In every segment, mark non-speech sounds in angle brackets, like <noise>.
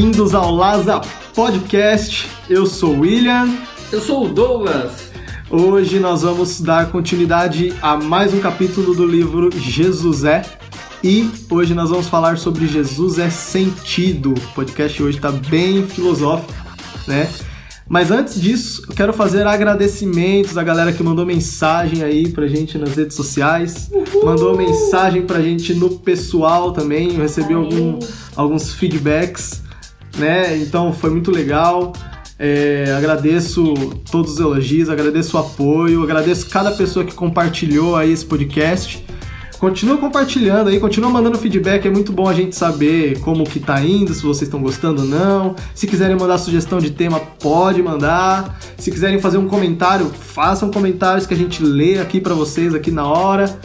bem-vindos ao Laza Podcast. Eu sou o William. Eu sou o Douglas. Hoje nós vamos dar continuidade a mais um capítulo do livro Jesus é. E hoje nós vamos falar sobre Jesus é sentido. O podcast hoje está bem filosófico, né? Mas antes disso, eu quero fazer agradecimentos à galera que mandou mensagem aí pra gente nas redes sociais. Uhul. Mandou mensagem pra gente no pessoal também. Eu recebi algum, alguns feedbacks, né? Então foi muito legal. É, agradeço todos os elogios, agradeço o apoio, agradeço cada pessoa que compartilhou aí esse podcast. Continua compartilhando aí, continua mandando feedback, é muito bom a gente saber como que tá indo, se vocês estão gostando ou não. Se quiserem mandar sugestão de tema, pode mandar. Se quiserem fazer um comentário, façam comentários que a gente lê aqui para vocês aqui na hora.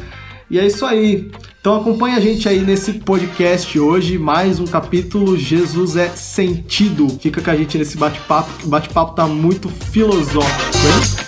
E é isso aí. Então acompanha a gente aí nesse podcast hoje, mais um capítulo Jesus é sentido. Fica com a gente nesse bate-papo, que o bate-papo tá muito filosófico, hein?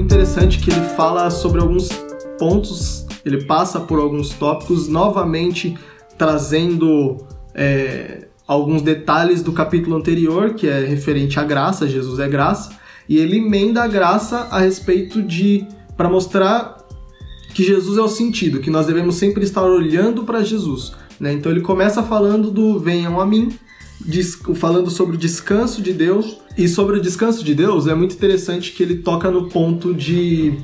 interessante que ele fala sobre alguns pontos, ele passa por alguns tópicos, novamente trazendo é, alguns detalhes do capítulo anterior, que é referente à graça, Jesus é graça, e ele emenda a graça a respeito de. para mostrar que Jesus é o sentido, que nós devemos sempre estar olhando para Jesus. Né? Então ele começa falando do venham a mim, falando sobre o descanso de Deus. E sobre o descanso de Deus, é muito interessante que ele toca no ponto de.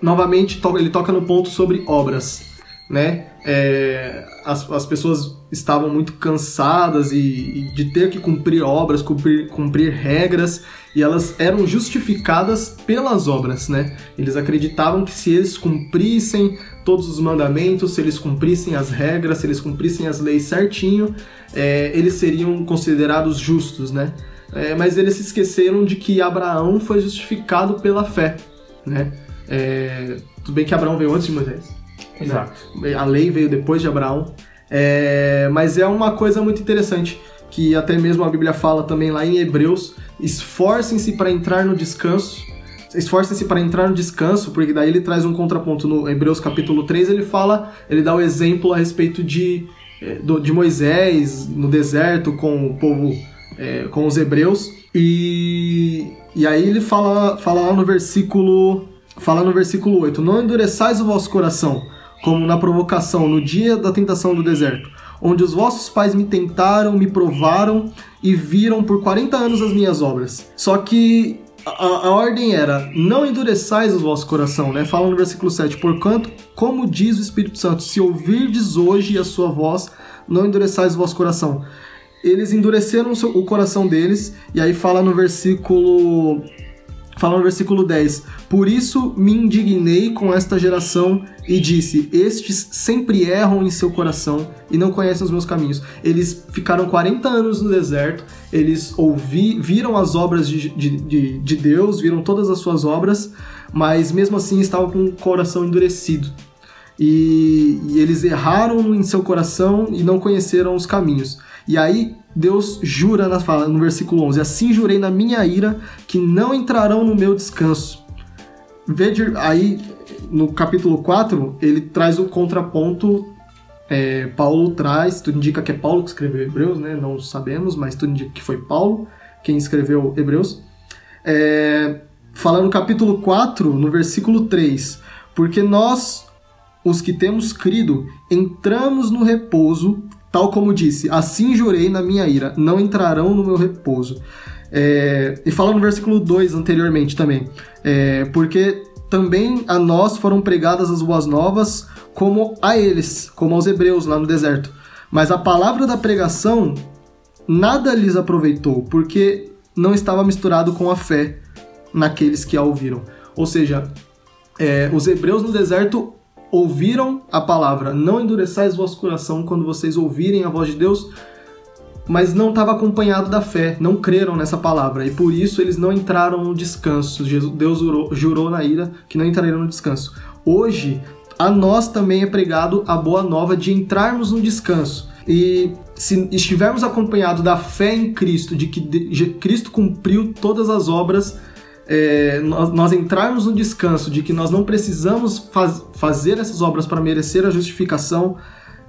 Novamente, ele toca no ponto sobre obras. Né? É, as, as pessoas estavam muito cansadas e, e, de ter que cumprir obras, cumprir, cumprir regras, e elas eram justificadas pelas obras, né? Eles acreditavam que se eles cumprissem todos os mandamentos, se eles cumprissem as regras, se eles cumprissem as leis certinho, é, eles seriam considerados justos, né? É, mas eles se esqueceram de que Abraão foi justificado pela fé, né? É, tudo bem que Abraão veio antes de Moisés. Exato. Né? A lei veio depois de Abraão. É, mas é uma coisa muito interessante que até mesmo a Bíblia fala também lá em Hebreus: esforcem-se para entrar no descanso. Esforcem-se para entrar no descanso, porque daí ele traz um contraponto no Hebreus capítulo 3, ele fala, ele dá o exemplo a respeito de é, de Moisés no deserto com o povo, é, com os hebreus. E, e aí ele fala, fala lá no versículo fala no versículo 8: Não endureçais o vosso coração, como na provocação no dia da tentação do deserto, onde os vossos pais me tentaram, me provaram e viram por 40 anos as minhas obras. Só que a, a, ordem era: não endureçais o vosso coração, né? Fala no versículo 7: Porquanto, como diz o Espírito Santo, se ouvirdes hoje a sua voz, não endureçais o vosso coração. Eles endureceram o coração deles, e aí fala no versículo Fala no versículo 10: Por isso me indignei com esta geração e disse: Estes sempre erram em seu coração e não conhecem os meus caminhos. Eles ficaram 40 anos no deserto, eles ouvi, viram as obras de, de, de, de Deus, viram todas as suas obras, mas mesmo assim estavam com o coração endurecido. E, e eles erraram em seu coração e não conheceram os caminhos. E aí Deus jura na fala, no versículo 11: Assim jurei na minha ira que não entrarão no meu descanso. Veja aí no capítulo 4, ele traz o contraponto. É, Paulo traz, tudo indica que é Paulo que escreveu Hebreus, né? Não sabemos, mas tudo indica que foi Paulo quem escreveu Hebreus. É, fala no capítulo 4, no versículo 3: Porque nós, os que temos crido, entramos no repouso Tal como disse, assim jurei na minha ira, não entrarão no meu repouso. É, e fala no versículo 2 anteriormente também, é, porque também a nós foram pregadas as boas novas, como a eles, como aos hebreus lá no deserto. Mas a palavra da pregação nada lhes aproveitou, porque não estava misturado com a fé naqueles que a ouviram. Ou seja, é, os hebreus no deserto ouviram a palavra, não endureçais vosso coração quando vocês ouvirem a voz de Deus, mas não estava acompanhado da fé, não creram nessa palavra, e por isso eles não entraram no descanso. Deus jurou, jurou na ira que não entrariam no descanso. Hoje, a nós também é pregado a boa nova de entrarmos no descanso. E se estivermos acompanhados da fé em Cristo, de que Cristo cumpriu todas as obras é, nós, nós, entrarmos no descanso de que nós não precisamos faz, fazer essas obras para merecer a justificação,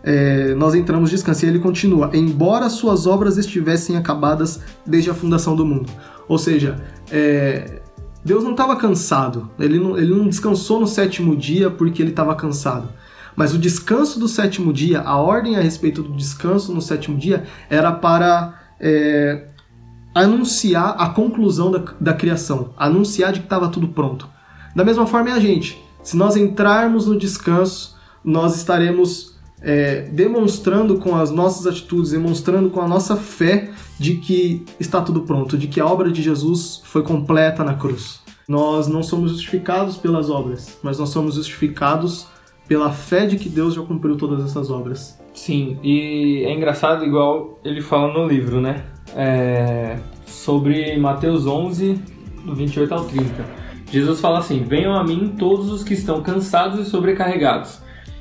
é, nós entramos descanso. E ele continua: embora suas obras estivessem acabadas desde a fundação do mundo. Ou seja, é, Deus não estava cansado, ele não, ele não descansou no sétimo dia porque ele estava cansado. Mas o descanso do sétimo dia, a ordem a respeito do descanso no sétimo dia, era para é, anunciar a conclusão da, da criação, anunciar de que estava tudo pronto. Da mesma forma é a gente. Se nós entrarmos no descanso, nós estaremos é, demonstrando com as nossas atitudes, demonstrando com a nossa fé de que está tudo pronto, de que a obra de Jesus foi completa na cruz. Nós não somos justificados pelas obras, mas nós somos justificados pela fé de que Deus já cumpriu todas essas obras. Sim, e é engraçado, igual ele fala no livro, né? É, sobre Mateus 11, do 28 ao 30. Jesus fala assim: Venham a mim todos os que estão cansados e sobrecarregados,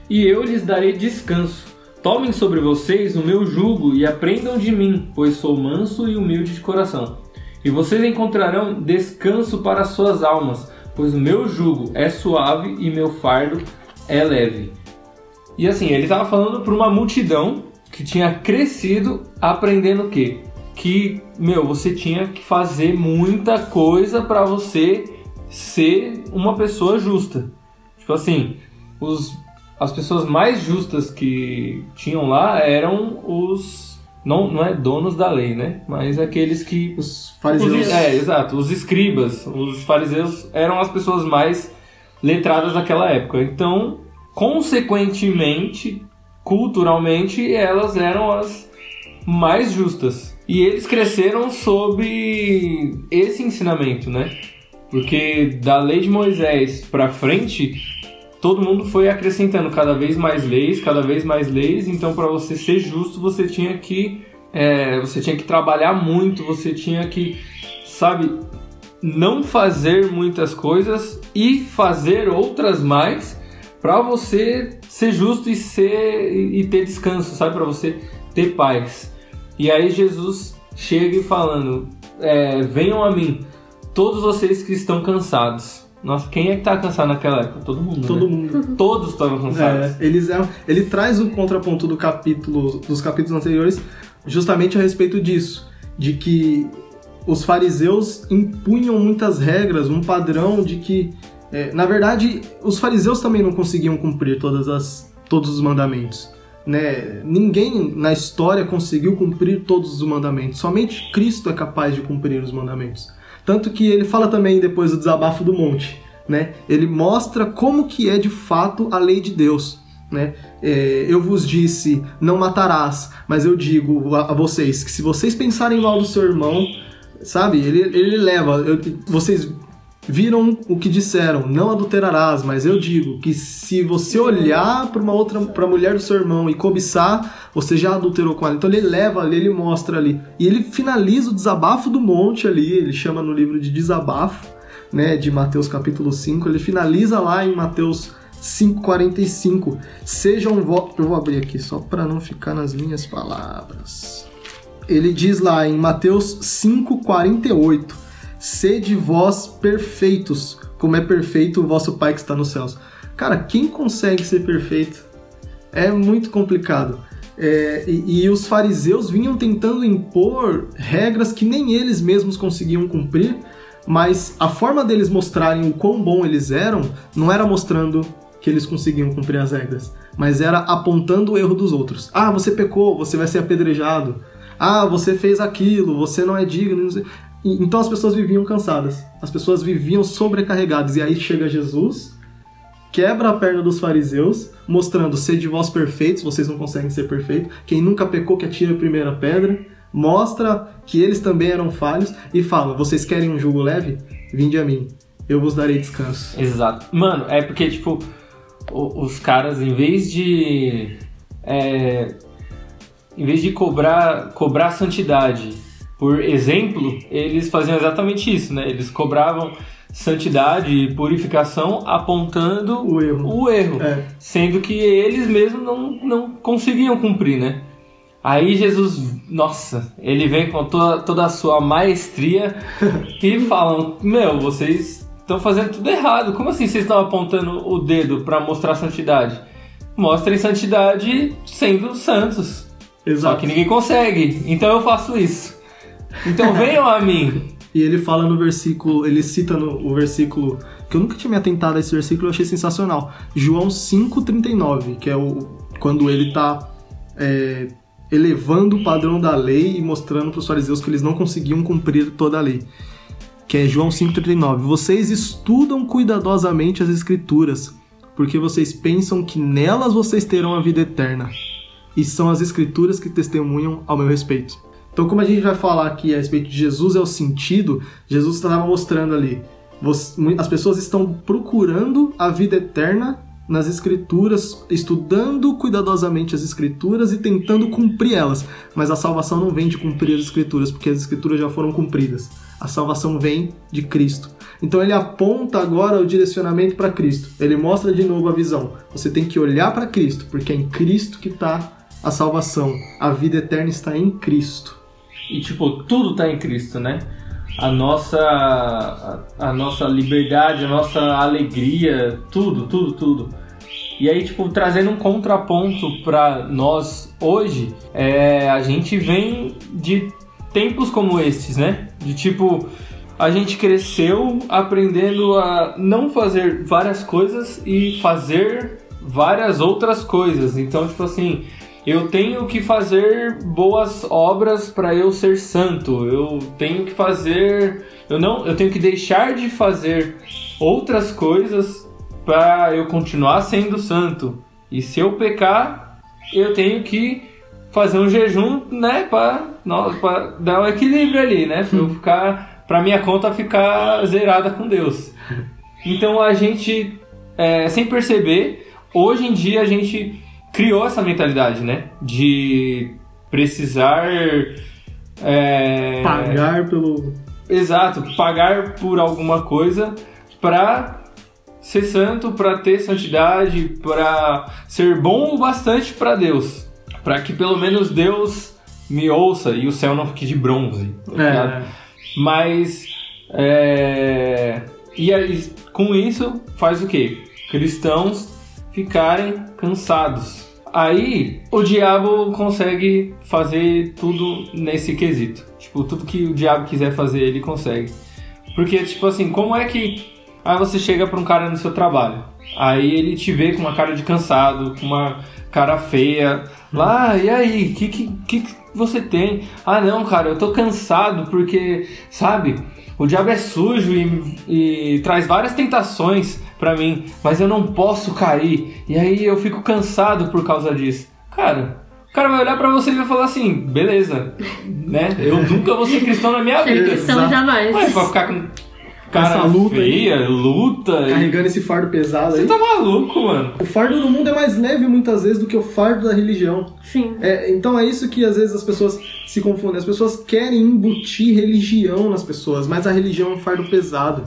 e eu lhes darei descanso. Tomem sobre vocês o meu jugo e aprendam de mim, pois sou manso e humilde de coração. E vocês encontrarão descanso para suas almas, pois o meu jugo é suave e meu fardo é leve. E assim, ele estava falando para uma multidão que tinha crescido aprendendo o quê? Que, meu, você tinha que fazer muita coisa para você ser uma pessoa justa. Tipo assim, os, as pessoas mais justas que tinham lá eram os não, não é donos da lei, né? Mas aqueles que os fariseus. Os, é, exato, os escribas, os fariseus eram as pessoas mais letradas daquela época. Então, consequentemente, culturalmente, elas eram as mais justas. E eles cresceram sob esse ensinamento, né? Porque da lei de Moisés para frente, todo mundo foi acrescentando cada vez mais leis, cada vez mais leis. Então, para você ser justo, você tinha que é, você tinha que trabalhar muito, você tinha que, sabe, não fazer muitas coisas e fazer outras mais para você ser justo e ser e ter descanso, sabe, para você ter paz. E aí Jesus chega e falando: é, venham a mim, todos vocês que estão cansados. Nossa, quem é que tá cansado naquela época? Todo mundo. Todo né? mundo. <laughs> Todos estavam cansados. É, eles é, ele traz o contraponto do capítulo, dos capítulos anteriores, justamente a respeito disso, de que os fariseus impunham muitas regras, um padrão de que, é, na verdade, os fariseus também não conseguiam cumprir todas as, todos os mandamentos. Né? Ninguém na história conseguiu cumprir todos os mandamentos. Somente Cristo é capaz de cumprir os mandamentos. Tanto que ele fala também depois do desabafo do monte. Né? Ele mostra como que é de fato a lei de Deus. Né? É, eu vos disse, não matarás, mas eu digo a, a vocês que se vocês pensarem mal do seu irmão, Sabe? Ele, ele leva. Eu, vocês viram o que disseram, não adulterarás, mas eu digo que se você olhar para uma outra, para a mulher do seu irmão e cobiçar, você já adulterou com ela. Então ele leva ali, ele mostra ali. E ele finaliza o desabafo do monte ali, ele chama no livro de desabafo, né, de Mateus capítulo 5, ele finaliza lá em Mateus 5:45. Sejam votos, eu vou abrir aqui só para não ficar nas minhas palavras ele diz lá em Mateus 5,48: Sede vós perfeitos, como é perfeito o vosso Pai que está nos céus. Cara, quem consegue ser perfeito? É muito complicado. É, e, e, os fariseus vinham tentando impor regras que nem eles mesmos conseguiam cumprir, mas a forma deles mostrarem o quão bom eles eram não era mostrando que eles conseguiam cumprir as regras, mas era apontando o erro dos outros. Ah, você pecou, você vai ser apedrejado. Ah, você fez aquilo, você não é digno. Não então as pessoas viviam cansadas, as pessoas viviam sobrecarregadas. E aí chega Jesus, quebra a perna dos fariseus, mostrando: sede vós perfeitos, vocês não conseguem ser perfeitos. Quem nunca pecou, que atira a primeira pedra. Mostra que eles também eram falhos e fala: vocês querem um jugo leve? Vinde a mim, eu vos darei descanso. Exato. Mano, é porque, tipo, os caras, em vez de é, em vez de cobrar, cobrar santidade por exemplo, eles faziam exatamente isso, né? Eles cobravam santidade e purificação apontando o erro, o erro é. sendo que eles mesmos não, não conseguiam cumprir, né? Aí Jesus, nossa, ele vem com toda, toda a sua maestria <laughs> e falam: Meu, vocês estão fazendo tudo errado. Como assim vocês estão apontando o dedo para mostrar santidade? Mostrem santidade sendo santos. Só Exato. que ninguém consegue. Então eu faço isso. Então venham a mim. E ele fala no versículo, ele cita no o versículo, que eu nunca tinha me atentado a esse versículo, eu achei sensacional. João 5,39, que é o quando ele tá é, elevando o padrão da lei e mostrando para os fariseus que eles não conseguiam cumprir toda a lei. Que é João 5,39. Vocês estudam cuidadosamente as escrituras, porque vocês pensam que nelas vocês terão a vida eterna. E são as escrituras que testemunham ao meu respeito. Então, como a gente vai falar aqui a respeito de Jesus é o sentido, Jesus estava mostrando ali. As pessoas estão procurando a vida eterna nas escrituras, estudando cuidadosamente as escrituras e tentando cumprir elas. Mas a salvação não vem de cumprir as escrituras, porque as escrituras já foram cumpridas. A salvação vem de Cristo. Então ele aponta agora o direcionamento para Cristo. Ele mostra de novo a visão. Você tem que olhar para Cristo, porque é em Cristo que está a salvação. A vida eterna está em Cristo. E tipo, tudo tá em Cristo, né? A nossa, a, a nossa liberdade, a nossa alegria, tudo, tudo, tudo. E aí, tipo, trazendo um contraponto pra nós hoje, é, a gente vem de tempos como estes, né? De tipo, a gente cresceu aprendendo a não fazer várias coisas e fazer várias outras coisas. Então, tipo assim, eu tenho que fazer boas obras para eu ser santo. Eu tenho que fazer, eu não, eu tenho que deixar de fazer outras coisas para eu continuar sendo santo. E se eu pecar, eu tenho que fazer um jejum, né, para dar um equilíbrio ali, né, para eu <laughs> ficar, para minha conta ficar zerada com Deus. Então a gente, é, sem perceber, hoje em dia a gente criou essa mentalidade, né? De precisar. é, Pagar pelo. Exato, pagar por alguma coisa pra ser santo, pra ter santidade, pra ser bom o bastante pra Deus. Pra que pelo menos Deus me ouça e o céu não fique de bronze. tá? É, Mas. é, E aí, com isso, faz o quê? Cristãos ficarem cansados. Aí o diabo consegue fazer tudo nesse quesito. Tipo, tudo que o diabo quiser fazer, ele consegue. Porque, tipo assim, como é que. Aí você chega pra um cara no seu trabalho. Aí ele te vê com uma cara de cansado, com uma cara feia. Lá, e aí, o que, que, que que você tem? Ah, não, cara, eu tô cansado porque, sabe, o diabo é sujo e, e traz várias tentações pra mim, mas eu não posso cair. E aí eu fico cansado por causa disso. Cara, o cara vai olhar pra você e vai falar assim: beleza, <laughs> né? Eu nunca vou ser cristão na minha vida. cristão Exato. jamais. Ué, pra ficar com cara Essa luta aí. feia, luta. e- Carregando esse fardo pesado Você aí. tá maluco, mano. O fardo do mundo é mais leve muitas vezes do que o fardo da religião. Sim. É, então é isso que às vezes as pessoas se confundem. As pessoas querem embutir religião nas pessoas, mas a religião é um fardo pesado.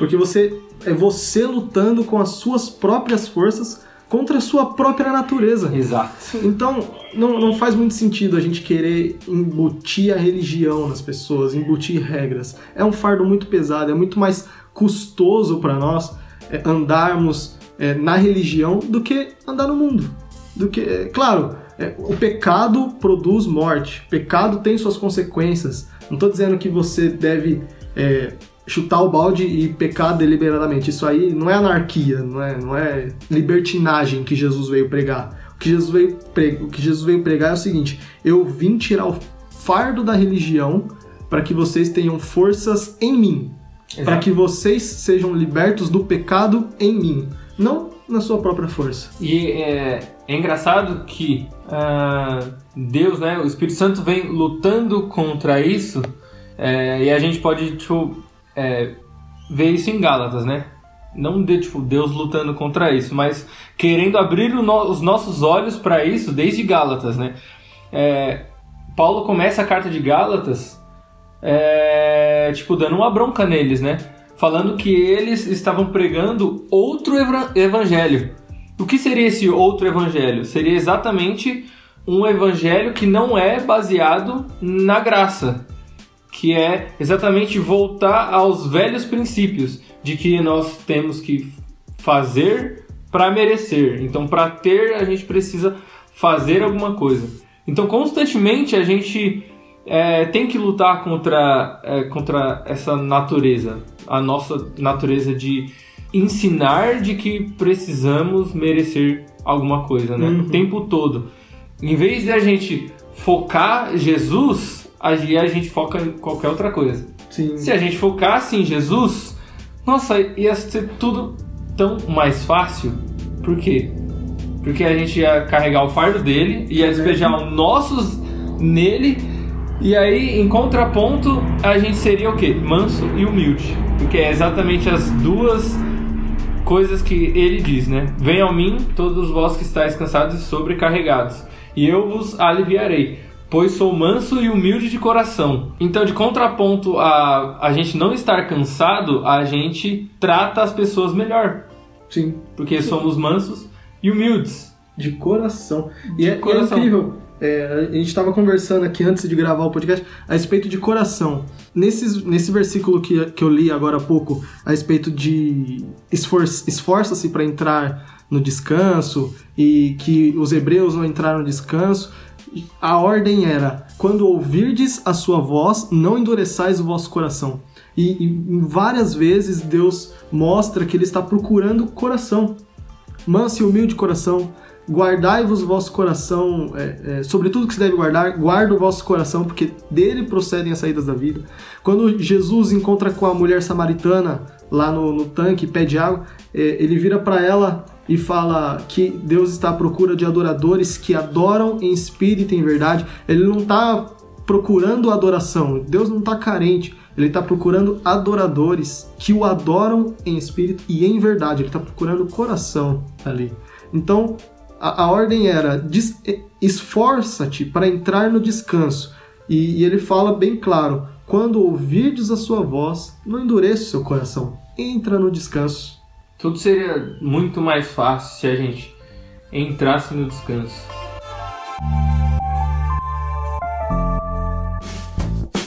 Porque você é você lutando com as suas próprias forças contra a sua própria natureza. Exato. Então, não, não faz muito sentido a gente querer embutir a religião nas pessoas, embutir regras. É um fardo muito pesado, é muito mais custoso para nós é, andarmos é, na religião do que andar no mundo. Do que, é, claro, é, o pecado produz morte, o pecado tem suas consequências. Não estou dizendo que você deve é, chutar o balde e pecar deliberadamente. Isso aí não é anarquia, não é, não é libertinagem que Jesus veio pregar. O que Jesus veio, pre- o que Jesus veio pregar é o seguinte: eu vim tirar o fardo da religião para que vocês tenham forças em mim, para que vocês sejam libertos do pecado em mim, não na sua própria força. E é, é engraçado que ah, Deus, né, o Espírito Santo vem lutando contra isso, é, e a gente pode tipo, é, ver isso em Gálatas, né? Não de tipo Deus lutando contra isso, mas querendo abrir no- os nossos olhos para isso desde Gálatas, né? É, Paulo começa a carta de Gálatas, é, tipo dando uma bronca neles, né? Falando que eles estavam pregando outro evangelho. O que seria esse outro evangelho? Seria exatamente um evangelho que não é baseado na graça, que é exatamente voltar aos velhos princípios de que nós temos que fazer para merecer. Então, para ter, a gente precisa fazer alguma coisa. Então, constantemente a gente é, tem que lutar contra, é, contra essa natureza, a nossa natureza de ensinar de que precisamos merecer alguma coisa, né? Uhum. O tempo todo. Em vez de a gente focar Jesus, aí a gente foca em qualquer outra coisa. Sim. Se a gente focasse em Jesus, nossa, ia ser tudo tão mais fácil. Por quê? Porque a gente ia carregar o fardo dele, ia despejar os nossos nele, e aí, em contraponto, a gente seria o quê? Manso e humilde. Porque é exatamente as duas coisas que ele diz, né? Venham a mim, todos vós que estáis cansados e sobrecarregados, e eu vos aliviarei. Pois sou manso e humilde de coração. Então, de contraponto a a gente não estar cansado, a gente trata as pessoas melhor. Sim. Porque somos mansos e humildes. De coração. De e é, coração. é incrível. É, a gente estava conversando aqui antes de gravar o podcast a respeito de coração. Nesses, nesse versículo que, que eu li agora há pouco, a respeito de esfor esforça-se para entrar no descanso e que os hebreus não entraram no descanso, a ordem era: quando ouvirdes a sua voz, não endureçais o vosso coração. E, e várias vezes Deus mostra que Ele está procurando coração manso e humilde de coração, guardai-vos vosso coração, é, é, sobre tudo que se deve guardar, guarda o vosso coração, porque dele procedem as saídas da vida. Quando Jesus encontra com a mulher samaritana lá no, no tanque, pede água, é, ele vira para ela e fala que Deus está à procura de adoradores que adoram em espírito e em verdade. Ele não está procurando adoração, Deus não está carente. Ele está procurando adoradores que o adoram em espírito e em verdade. Ele está procurando coração ali. Então, a, a ordem era: esforça-te para entrar no descanso. E, e ele fala bem claro: quando ouvirdes a sua voz, não endureça o seu coração. Entra no descanso. Tudo seria muito mais fácil se a gente entrasse no descanso.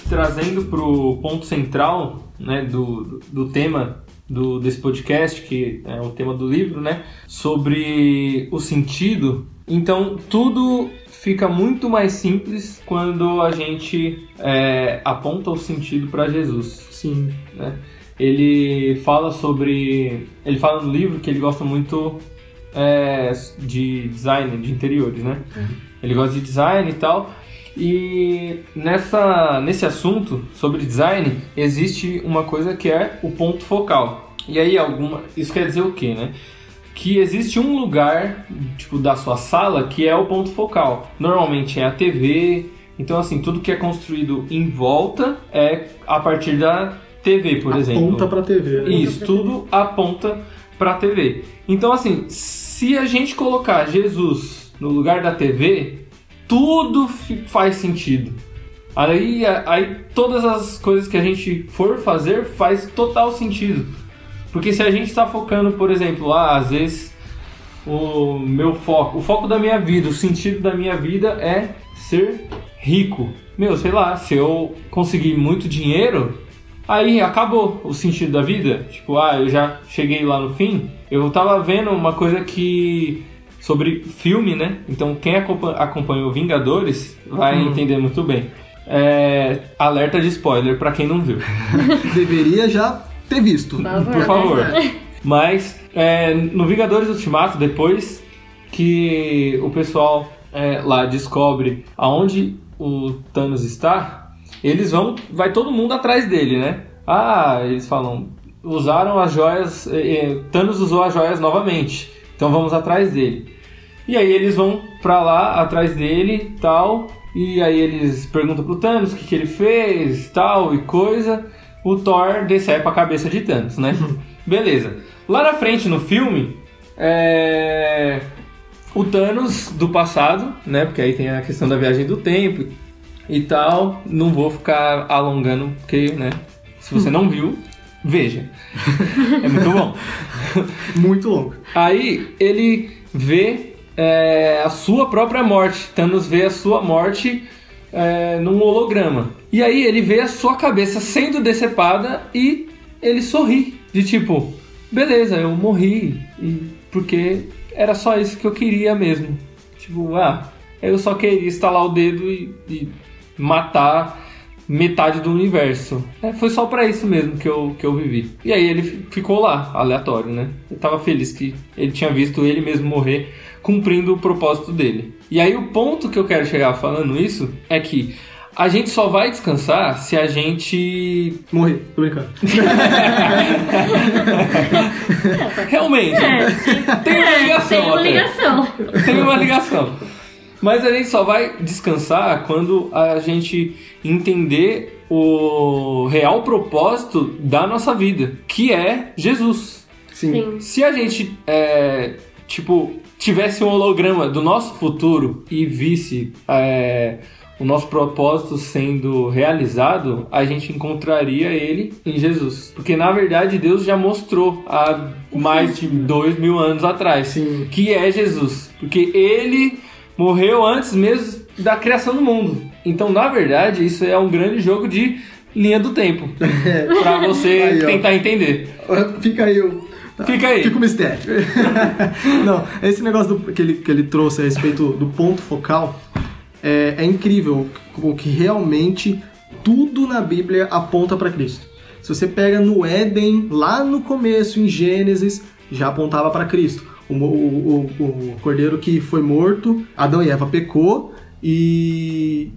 Trazendo para o ponto central né, do, do, tema do, desse podcast, que é o tema do livro, né, sobre o sentido. Então, tudo fica muito mais simples quando a gente é, aponta o sentido para Jesus Sim. né? Ele fala sobre. Ele fala no livro que ele gosta muito é, de design de interiores, né? Ele gosta de design e tal. E nessa, nesse assunto sobre design existe uma coisa que é o ponto focal. E aí alguma. Isso quer dizer o quê, né? Que existe um lugar, tipo, da sua sala que é o ponto focal. Normalmente é a TV. Então, assim, tudo que é construído em volta é a partir da TV, por exemplo. Aponta pra TV. né? Isso, tudo aponta pra TV. Então, assim, se a gente colocar Jesus no lugar da TV, tudo faz sentido. Aí, aí todas as coisas que a gente for fazer faz total sentido. Porque se a gente está focando, por exemplo, ah, às vezes o meu foco, o foco da minha vida, o sentido da minha vida é ser rico. Meu, sei lá, se eu conseguir muito dinheiro, aí acabou o sentido da vida. Tipo, ah, eu já cheguei lá no fim. Eu tava vendo uma coisa que sobre filme, né? Então quem acompa- acompanhou Vingadores vai Hum. entender muito bem. É, alerta de spoiler pra quem não viu. <laughs> Deveria já ter visto. Por favor. Mas é, no Vingadores Ultimato, depois que o pessoal é, lá descobre aonde o Thanos está, eles vão. Vai todo mundo atrás dele, né? Ah, eles falam. Usaram as joias. eh, eh, Thanos usou as joias novamente. Então vamos atrás dele. E aí eles vão pra lá atrás dele tal. E aí eles perguntam pro Thanos o que, que ele fez, tal e coisa. O Thor decepa a cabeça de Thanos, né? <laughs> Beleza. Lá na frente no filme, é... o Thanos do passado, né? Porque aí tem a questão da viagem do tempo e tal. Não vou ficar alongando, porque, né? Se você não viu, veja. É muito bom. <laughs> Muito longo. Aí ele vê é, a sua própria morte. Thanos vê a sua morte é, num holograma. E aí ele vê a sua cabeça sendo decepada e ele sorri. De tipo, beleza, eu morri. E porque era só isso que eu queria mesmo. Tipo, ah, eu só queria estalar o dedo e, e matar metade do universo. É, foi só para isso mesmo que eu, que eu vivi. E aí ele ficou lá, aleatório, né? Eu tava feliz que ele tinha visto ele mesmo morrer, cumprindo o propósito dele. E aí o ponto que eu quero chegar falando isso é que a gente só vai descansar se a gente. Morrer, tô brincando. <laughs> Realmente. É, Tem uma é, ligação. Tem uma até. ligação. Tem uma ligação. Mas a gente só vai descansar quando a gente entender o real propósito da nossa vida, que é Jesus. Sim. Sim. Se a gente, é, tipo, tivesse um holograma do nosso futuro e visse é, o nosso propósito sendo realizado, a gente encontraria ele em Jesus. Porque na verdade Deus já mostrou há mais de dois mil anos atrás Sim. que é Jesus. Porque ele morreu antes mesmo da criação do mundo. Então, na verdade, isso é um grande jogo de linha do tempo. <laughs> pra você Aí, tentar entender. Fica aí o. Fica aí. Fica o mistério. <laughs> Não, esse negócio do- que, ele, que ele trouxe a respeito do ponto focal é, é incrível. O que realmente tudo na Bíblia aponta para Cristo. Se você pega no Éden, lá no começo, em Gênesis, já apontava para Cristo. O, o, o, o cordeiro que foi morto, Adão e Eva pecou e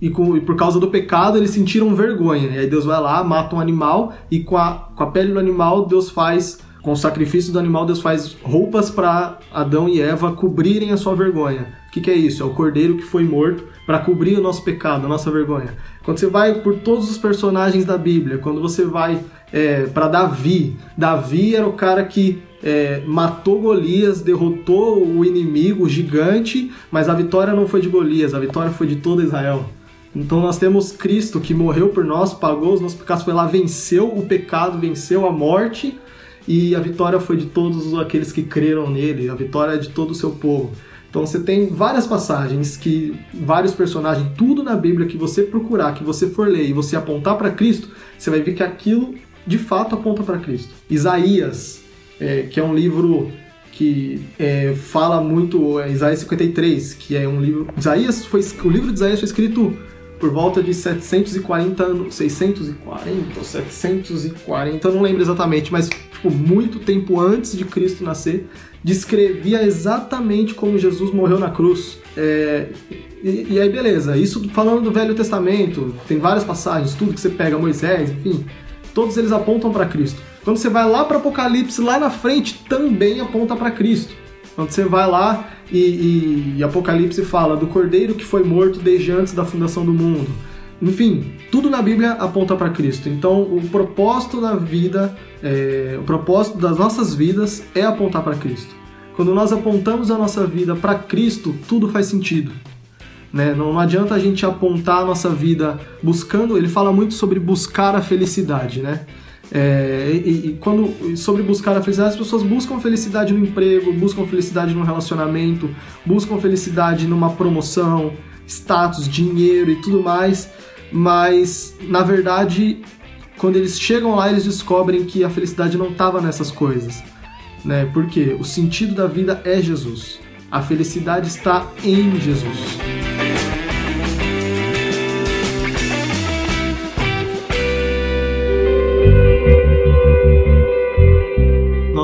e, com- e por causa do pecado eles sentiram vergonha. E aí Deus vai lá, mata um animal e com a, com a pele do animal Deus faz, com o sacrifício do animal Deus faz roupas para Adão e Eva cobrirem a sua vergonha. O que, que é isso? É o cordeiro que foi morto para cobrir o nosso pecado, a nossa vergonha. Quando você vai por todos os personagens da Bíblia, quando você vai para Davi, Davi era o cara que é, matou Golias, derrotou o inimigo o gigante, mas a vitória não foi de Golias, a vitória foi de todo Israel. Então nós temos Cristo que morreu por nós, pagou os nossos pecados, foi lá, venceu o pecado, venceu a morte, e a vitória foi de todos aqueles que creram nele, a vitória é de todo o seu povo. Então você tem várias passagens que vários personagens, tudo na Bíblia que você procurar, que você for ler e você apontar para Cristo, você vai ver que aquilo de fato aponta para Cristo. Isaías, é, que é um livro que é, fala muito, é Isaías 53, que é um livro. Isaías foi, o livro de Isaías foi escrito por volta de 740 anos, 640 ou 740, eu não lembro exatamente, mas tipo, muito tempo antes de Cristo nascer, descrevia exatamente como Jesus morreu na cruz. É, e, e aí, beleza, isso falando do Velho Testamento, tem várias passagens, tudo que você pega, Moisés, enfim, todos eles apontam para Cristo. Quando você vai lá para Apocalipse, lá na frente, também aponta para Cristo. Quando você vai lá e, e- e Apocalipse fala do cordeiro que foi morto desde antes da fundação do mundo. Enfim, tudo na Bíblia aponta para Cristo. Então, o propósito da vida, é, o propósito das nossas vidas é apontar para Cristo. Quando nós apontamos a nossa vida para Cristo, tudo faz sentido. Né? Não, não adianta a gente apontar a nossa vida buscando. Ele fala muito sobre buscar a felicidade, né? É, e, e quando sobre buscar a felicidade, as pessoas buscam felicidade no emprego, buscam felicidade no relacionamento, buscam felicidade numa promoção, status, dinheiro e tudo mais. Mas na verdade, quando eles chegam lá, eles descobrem que a felicidade não estava nessas coisas, né? Porque o sentido da vida é Jesus. A felicidade está em Jesus.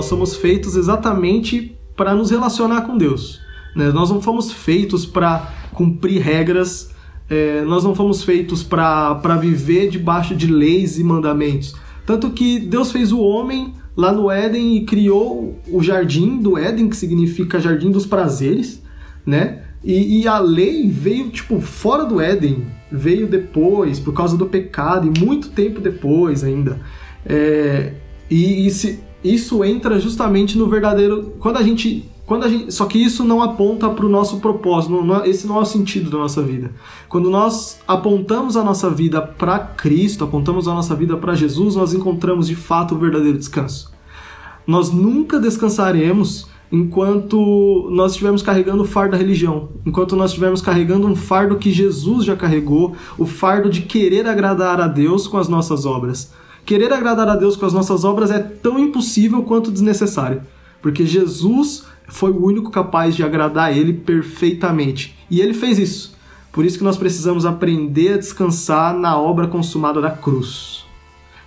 Nós somos feitos exatamente para nos relacionar com Deus. né? Nós não fomos feitos para cumprir regras, é, nós não fomos feitos para viver debaixo de leis e mandamentos. Tanto que Deus fez o homem lá no Éden e criou o jardim do Éden, que significa jardim dos prazeres, né? E, e a lei veio, tipo, fora do Éden, veio depois, por causa do pecado, e muito tempo depois ainda. É, e, e se- isso entra justamente no verdadeiro. Quando a gente. Quando a gente só que isso não aponta para o nosso propósito, não- não- esse não é o sentido da nossa vida. Quando nós apontamos a nossa vida para Cristo, apontamos a nossa vida para Jesus, nós encontramos de fato o verdadeiro descanso. Nós nunca descansaremos enquanto nós estivermos carregando o fardo da religião, enquanto nós estivermos carregando um fardo que Jesus já carregou, o fardo de querer agradar a Deus com as nossas obras. Querer agradar a Deus com as nossas obras é tão impossível quanto desnecessário, porque Jesus foi o único capaz de agradar a Ele perfeitamente. E Ele fez isso. Por isso que nós precisamos aprender a descansar na obra consumada da cruz.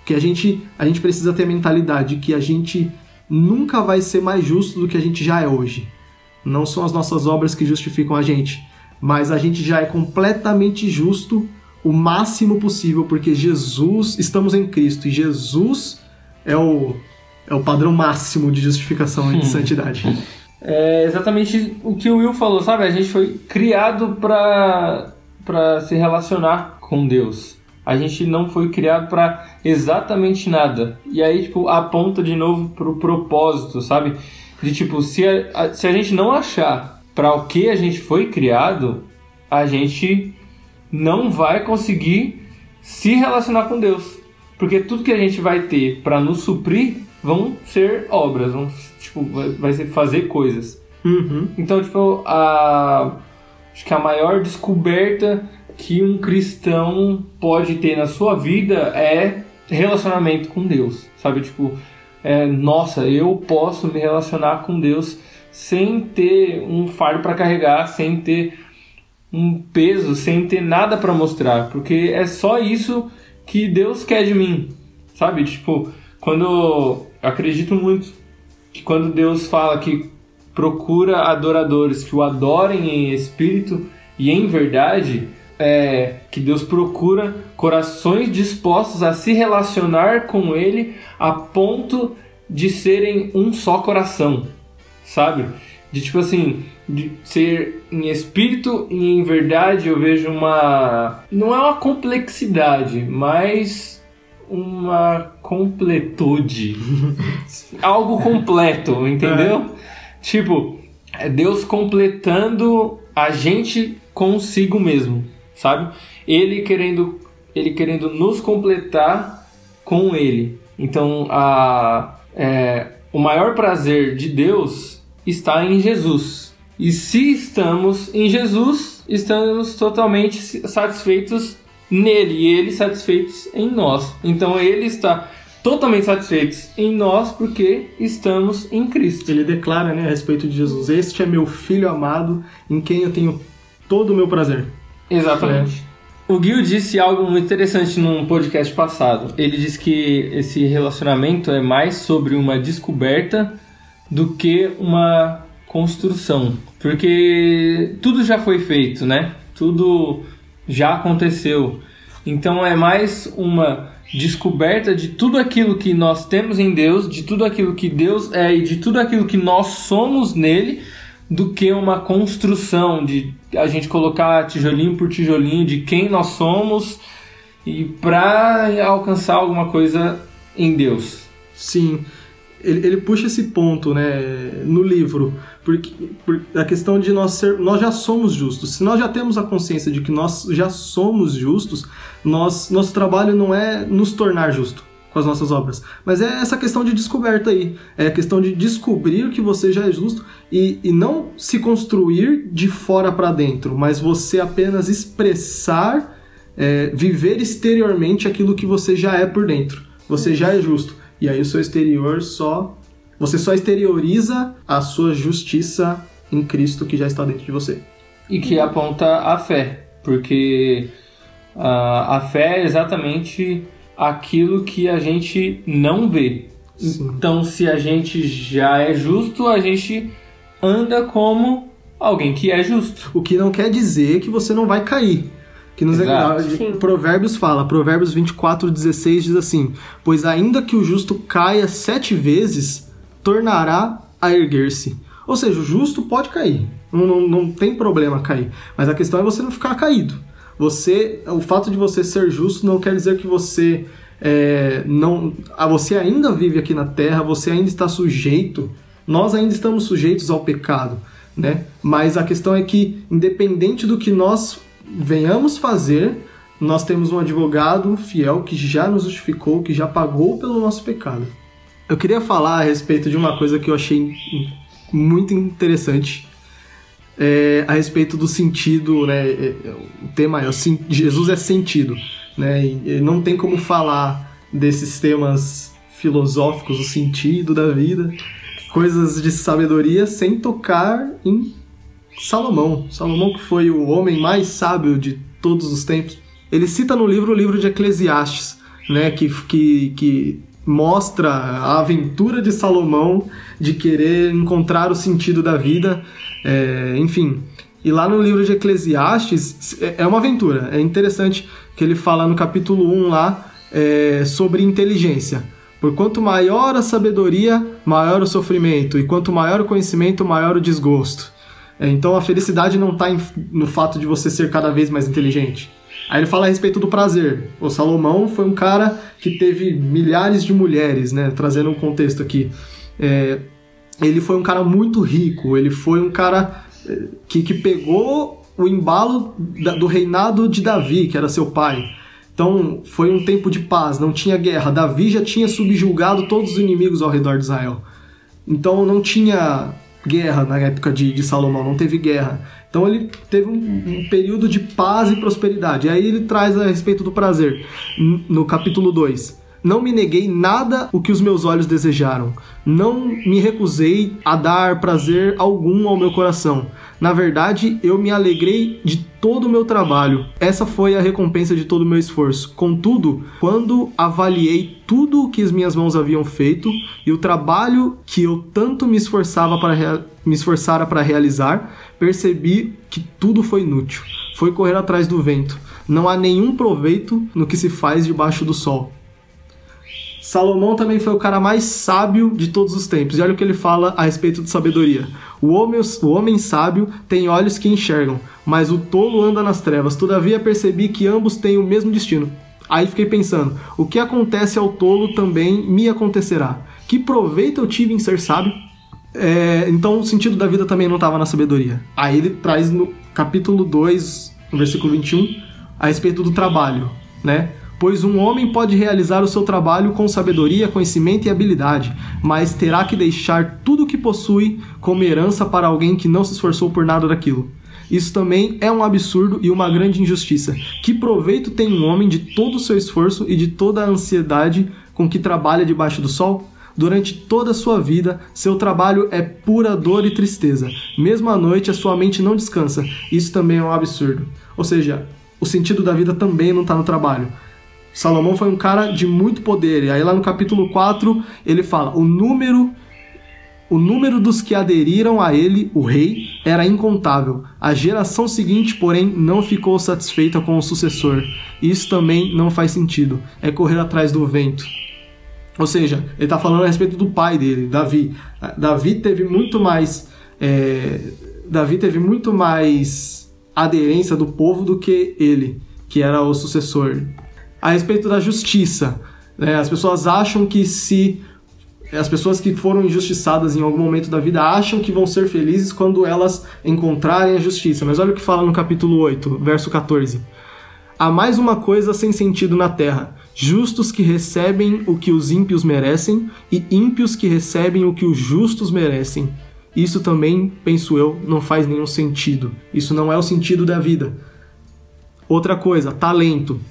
Que a gente, a gente precisa ter a mentalidade de que a gente nunca vai ser mais justo do que a gente já é hoje. Não são as nossas obras que justificam a gente, mas a gente já é completamente justo o máximo possível, porque Jesus, estamos em Cristo e Jesus é o, é o padrão máximo de justificação e de santidade. É exatamente o que o Will falou, sabe? A gente foi criado para para se relacionar com Deus. A gente não foi criado para exatamente nada. E aí, tipo, aponta de novo pro propósito, sabe? De tipo, se a, se a gente não achar para o que a gente foi criado, a gente não vai conseguir se relacionar com Deus. Porque tudo que a gente vai ter para nos suprir vão ser obras, vão, tipo, vai, ser fazer coisas. Uhum. Então, tipo, a, acho que a maior descoberta que um cristão pode ter na sua vida é relacionamento com Deus, sabe? Tipo, é, nossa, eu posso me relacionar com Deus sem ter um fardo para carregar, sem ter um peso, sem ter nada para mostrar, porque é só isso que Deus quer de mim, sabe? Tipo, quando acredito muito que quando Deus fala que procura adoradores que o adorem em espírito e em verdade, é, que Deus procura corações dispostos a se relacionar com Ele a ponto de serem um só coração, sabe? De tipo assim, de ser em espírito e em verdade eu vejo uma. Não é uma complexidade, mas uma completude. <laughs> Algo completo, entendeu? Tipo, é Deus completando a gente consigo mesmo, sabe? Ele querendo, ele querendo nos completar com Ele. Então, a, é, o maior prazer de Deus está em Jesus. E se estamos em Jesus, estamos totalmente satisfeitos nele e ele satisfeitos em nós. Então ele está totalmente satisfeito em nós porque estamos em Cristo. Ele declara né, a respeito de Jesus: Este é meu filho amado, em quem eu tenho todo o meu prazer. Exatamente. O Gil disse algo muito interessante num podcast passado. Ele disse que esse relacionamento é mais sobre uma descoberta do que uma construção. Porque tudo já foi feito, né? Tudo já aconteceu. Então é mais uma descoberta de tudo aquilo que nós temos em Deus, de tudo aquilo que Deus é e de tudo aquilo que nós somos nele, do que uma construção de a gente colocar tijolinho por tijolinho de quem nós somos e para alcançar alguma coisa em Deus. Sim, ele, ele puxa esse ponto, né, no livro, porque, por a questão de nós ser, nós já somos justos. Se nós já temos a consciência de que nós já somos justos, nós, nosso trabalho não é nos tornar justo com as nossas obras, mas é essa questão de descoberta aí, é a questão de descobrir que você já é justo e, e não se construir de fora para dentro, mas você apenas expressar, é, viver exteriormente aquilo que você já é por dentro. Você já é justo. E aí o seu exterior só. Você só exterioriza a sua justiça em Cristo que já está dentro de você. E que aponta a fé, porque uh, a fé é exatamente aquilo que a gente não vê. Sim. Então, se a gente já é justo, a gente anda como alguém que é justo. O que não quer dizer que você não vai cair. Que nos Exato. Sim. Provérbios fala, Provérbios 24, 16 diz assim: Pois ainda que o justo caia sete vezes, tornará a erguer-se. Ou seja, o justo pode cair. Não, não, não tem problema cair. Mas a questão é você não ficar caído. Você, o fato de você ser justo não quer dizer que você é, não, ah, você ainda vive aqui na Terra, você ainda está sujeito. Nós ainda estamos sujeitos ao pecado, né? Mas a questão é que, independente do que nós venhamos fazer, nós temos um advogado fiel que já nos justificou, que já pagou pelo nosso pecado. Eu queria falar a respeito de uma coisa que eu achei muito interessante é, a respeito do sentido, né? é, é, O tema é o Jesus é sentido, né? E não tem como falar desses temas filosóficos, o sentido da vida, coisas de sabedoria, sem tocar em Salomão. Salomão que foi o homem mais sábio de todos os tempos. Ele cita no livro o livro de Eclesiastes, né? Que, que, que mostra a aventura de Salomão de querer encontrar o sentido da vida, é, enfim. E lá no livro de Eclesiastes é é uma aventura. É interessante que ele fala no capítulo 1 lá é, sobre inteligência. Por quanto maior a sabedoria, maior o sofrimento, e quanto maior o conhecimento, maior o desgosto. É, então a felicidade não está no fato de você ser cada vez mais inteligente. Aí ele fala a respeito do prazer. O Salomão foi um cara que teve milhares de mulheres, né? Trazendo um contexto aqui. É, ele foi um cara muito rico, ele foi um cara eh, que, que pegou o embalo da- do reinado de Davi, que era seu pai. Então foi um tempo de paz, não tinha guerra. Davi já tinha subjugado todos os inimigos ao redor de Israel. Então não tinha guerra na época de, de Salomão, não teve guerra. Então ele teve um, um período de paz e prosperidade. Aí ele traz a respeito do prazer, no capítulo 2. Não me neguei nada o que os meus olhos desejaram. Não me recusei a dar prazer algum ao meu coração. Na verdade, eu me alegrei de todo o meu trabalho. Essa foi a recompensa de todo o meu esforço. Contudo, quando avaliei tudo o que as minhas mãos haviam feito e o trabalho que eu tanto me esforçava para me esforçara para realizar, percebi que tudo foi inútil. Foi correr atrás do vento. Não há nenhum proveito no que se faz debaixo do sol. Salomão também foi o cara mais sábio de todos os tempos. E olha o que ele fala a respeito de sabedoria. O homem, o homem sábio tem olhos que enxergam, mas o tolo anda nas trevas. Todavia percebi que ambos têm o mesmo destino. Aí fiquei pensando: o que acontece ao tolo também me acontecerá. Que proveito eu tive em ser sábio? É, então o sentido da vida também não estava na sabedoria. Aí ele traz no capítulo 2, no versículo 21, a respeito do trabalho, né? Pois um homem pode realizar o seu trabalho com sabedoria, conhecimento e habilidade, mas terá que deixar tudo o que possui como herança para alguém que não se esforçou por nada daquilo. Isso também é um absurdo e uma grande injustiça. Que proveito tem um homem de todo o seu esforço e de toda a ansiedade com que trabalha debaixo do sol? Durante toda a sua vida, seu trabalho é pura dor e tristeza. Mesmo à noite, a sua mente não descansa. Isso também é um absurdo. Ou seja, o sentido da vida também não está no trabalho. Salomão foi um cara de muito poder. E aí lá no capítulo 4, ele fala: "O número o número dos que aderiram a ele, o rei, era incontável. A geração seguinte, porém, não ficou satisfeita com o sucessor. Isso também não faz sentido. É correr atrás do vento. Ou seja, ele está falando a respeito do pai dele, Davi. Davi teve muito mais. é, Davi teve muito mais aderência do povo do que ele, que era o sucessor. A respeito da justiça, né, as pessoas acham que se as pessoas que foram injustiçadas em algum momento da vida acham que vão ser felizes quando elas encontrarem a justiça. Mas olha o que fala no capítulo 8, verso 14. Há mais uma coisa sem sentido na terra: justos que recebem o que os ímpios merecem e ímpios que recebem o que os justos merecem. Isso também, penso eu, não faz nenhum sentido. Isso não é o sentido da vida. Outra coisa, talento.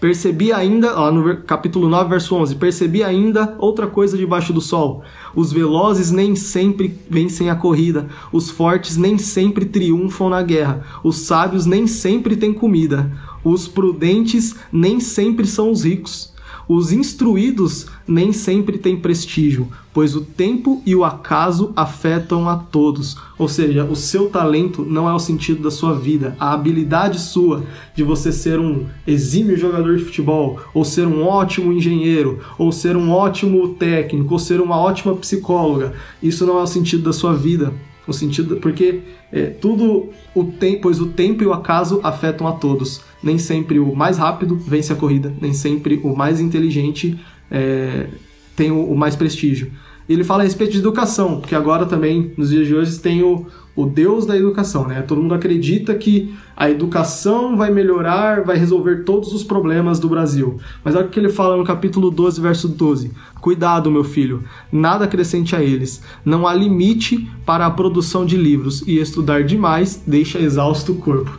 Percebi ainda, lá no capítulo 9, verso 11, percebi ainda outra coisa debaixo do sol. Os velozes nem sempre vencem a corrida, os fortes nem sempre triunfam na guerra, os sábios nem sempre têm comida, os prudentes nem sempre são os ricos. Os instruídos nem sempre têm prestígio, pois o tempo e o acaso afetam a todos. Ou seja, o seu talento não é o sentido da sua vida. A habilidade sua de você ser um exímio jogador de futebol, ou ser um ótimo engenheiro, ou ser um ótimo técnico, ou ser uma ótima psicóloga, isso não é o sentido da sua vida. O sentido, porque é, tudo o tempo, pois o tempo e o acaso afetam a todos. Nem sempre o mais rápido vence a corrida, nem sempre o mais inteligente é, tem o, o mais prestígio. Ele fala a respeito de educação, que agora também, nos dias de hoje, tem o, o Deus da educação, né? Todo mundo acredita que a educação vai melhorar, vai resolver todos os problemas do Brasil. Mas olha o que ele fala no capítulo 12, verso 12. Cuidado, meu filho, nada acrescente a eles. Não há limite para a produção de livros e estudar demais deixa exausto o corpo.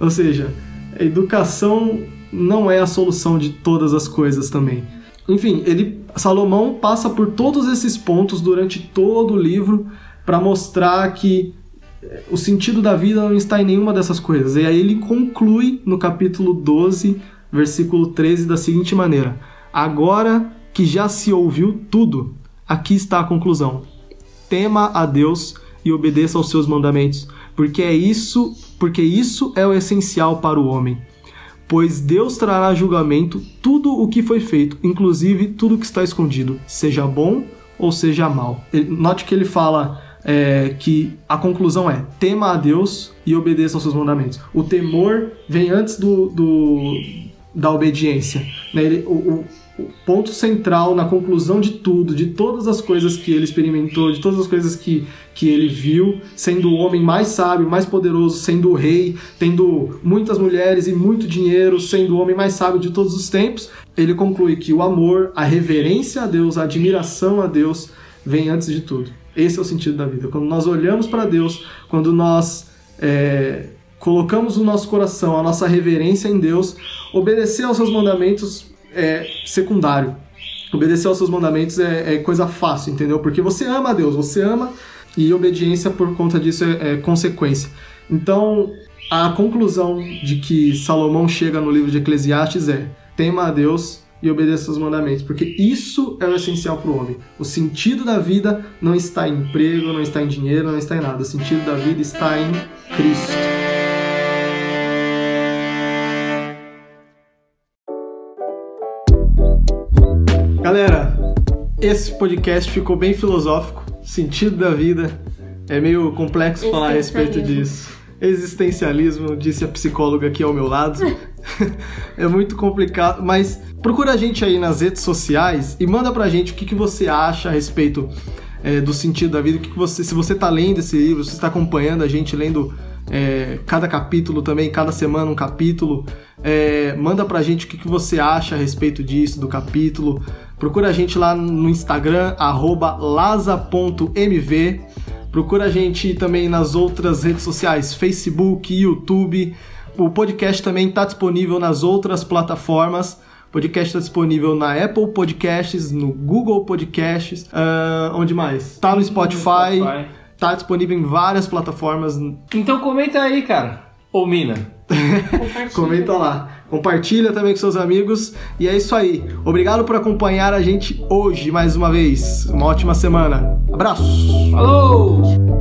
Ou seja, a educação não é a solução de todas as coisas também. Enfim, ele Salomão passa por todos esses pontos durante todo o livro para mostrar que o sentido da vida não está em nenhuma dessas coisas. E aí ele conclui no capítulo 12, versículo 13 da seguinte maneira: Agora que já se ouviu tudo, aqui está a conclusão. Tema a Deus e obedeça aos seus mandamentos, porque é isso, porque isso é o essencial para o homem. Pois Deus trará julgamento tudo o que foi feito, inclusive tudo o que está escondido, seja bom ou seja mal. Ele, note que ele fala é, que a conclusão é tema a Deus e obedeça aos seus mandamentos. O temor vem antes do, do da obediência. Né? Ele, o, o, o, ponto central na conclusão de tudo, de todas as coisas que ele experimentou, de todas as coisas que, que ele viu, sendo o homem mais sábio, mais poderoso, sendo o rei, tendo muitas mulheres e muito dinheiro, sendo o homem mais sábio de todos os tempos, ele conclui que o amor, a reverência a Deus, a admiração a Deus vem antes de tudo. Esse é o sentido da vida. Quando nós olhamos para Deus, quando nós é, colocamos o nosso coração, a nossa reverência em Deus, obedecer aos seus mandamentos é secundário. Obedecer aos seus mandamentos é, é coisa fácil, entendeu? Porque você ama a Deus, você ama e obediência por conta disso é, é consequência. Então, a conclusão de que Salomão chega no livro de Eclesiastes é: tema a Deus e obedeça aos mandamentos, porque isso é o essencial para o homem. O sentido da vida não está em emprego, não está em dinheiro, não está em nada. O sentido da vida está em Cristo. Galera, esse podcast ficou bem filosófico. Sentido da vida é meio complexo falar a respeito disso. Existencialismo, disse a psicóloga aqui ao meu lado. <laughs> é muito complicado, mas procura a gente aí nas redes sociais e manda pra gente o que, que você acha a respeito é, do sentido da vida, o que, que você, se você tá lendo esse livro, se está acompanhando a gente lendo é, cada capítulo também, cada semana um capítulo. É, manda pra gente o que, que você acha a respeito disso, do capítulo. Procura a gente lá no Instagram, laza.mv. Procura a gente também nas outras redes sociais, Facebook, YouTube. O podcast também está disponível nas outras plataformas. O podcast está disponível na Apple Podcasts, no Google Podcasts, uh, onde mais? Está no Spotify, está disponível em várias plataformas. Então comenta aí, cara. Ou mina. <laughs> Comenta lá. Compartilha também com seus amigos. E é isso aí. Obrigado por acompanhar a gente hoje mais uma vez. Uma ótima semana. Abraços. Falou!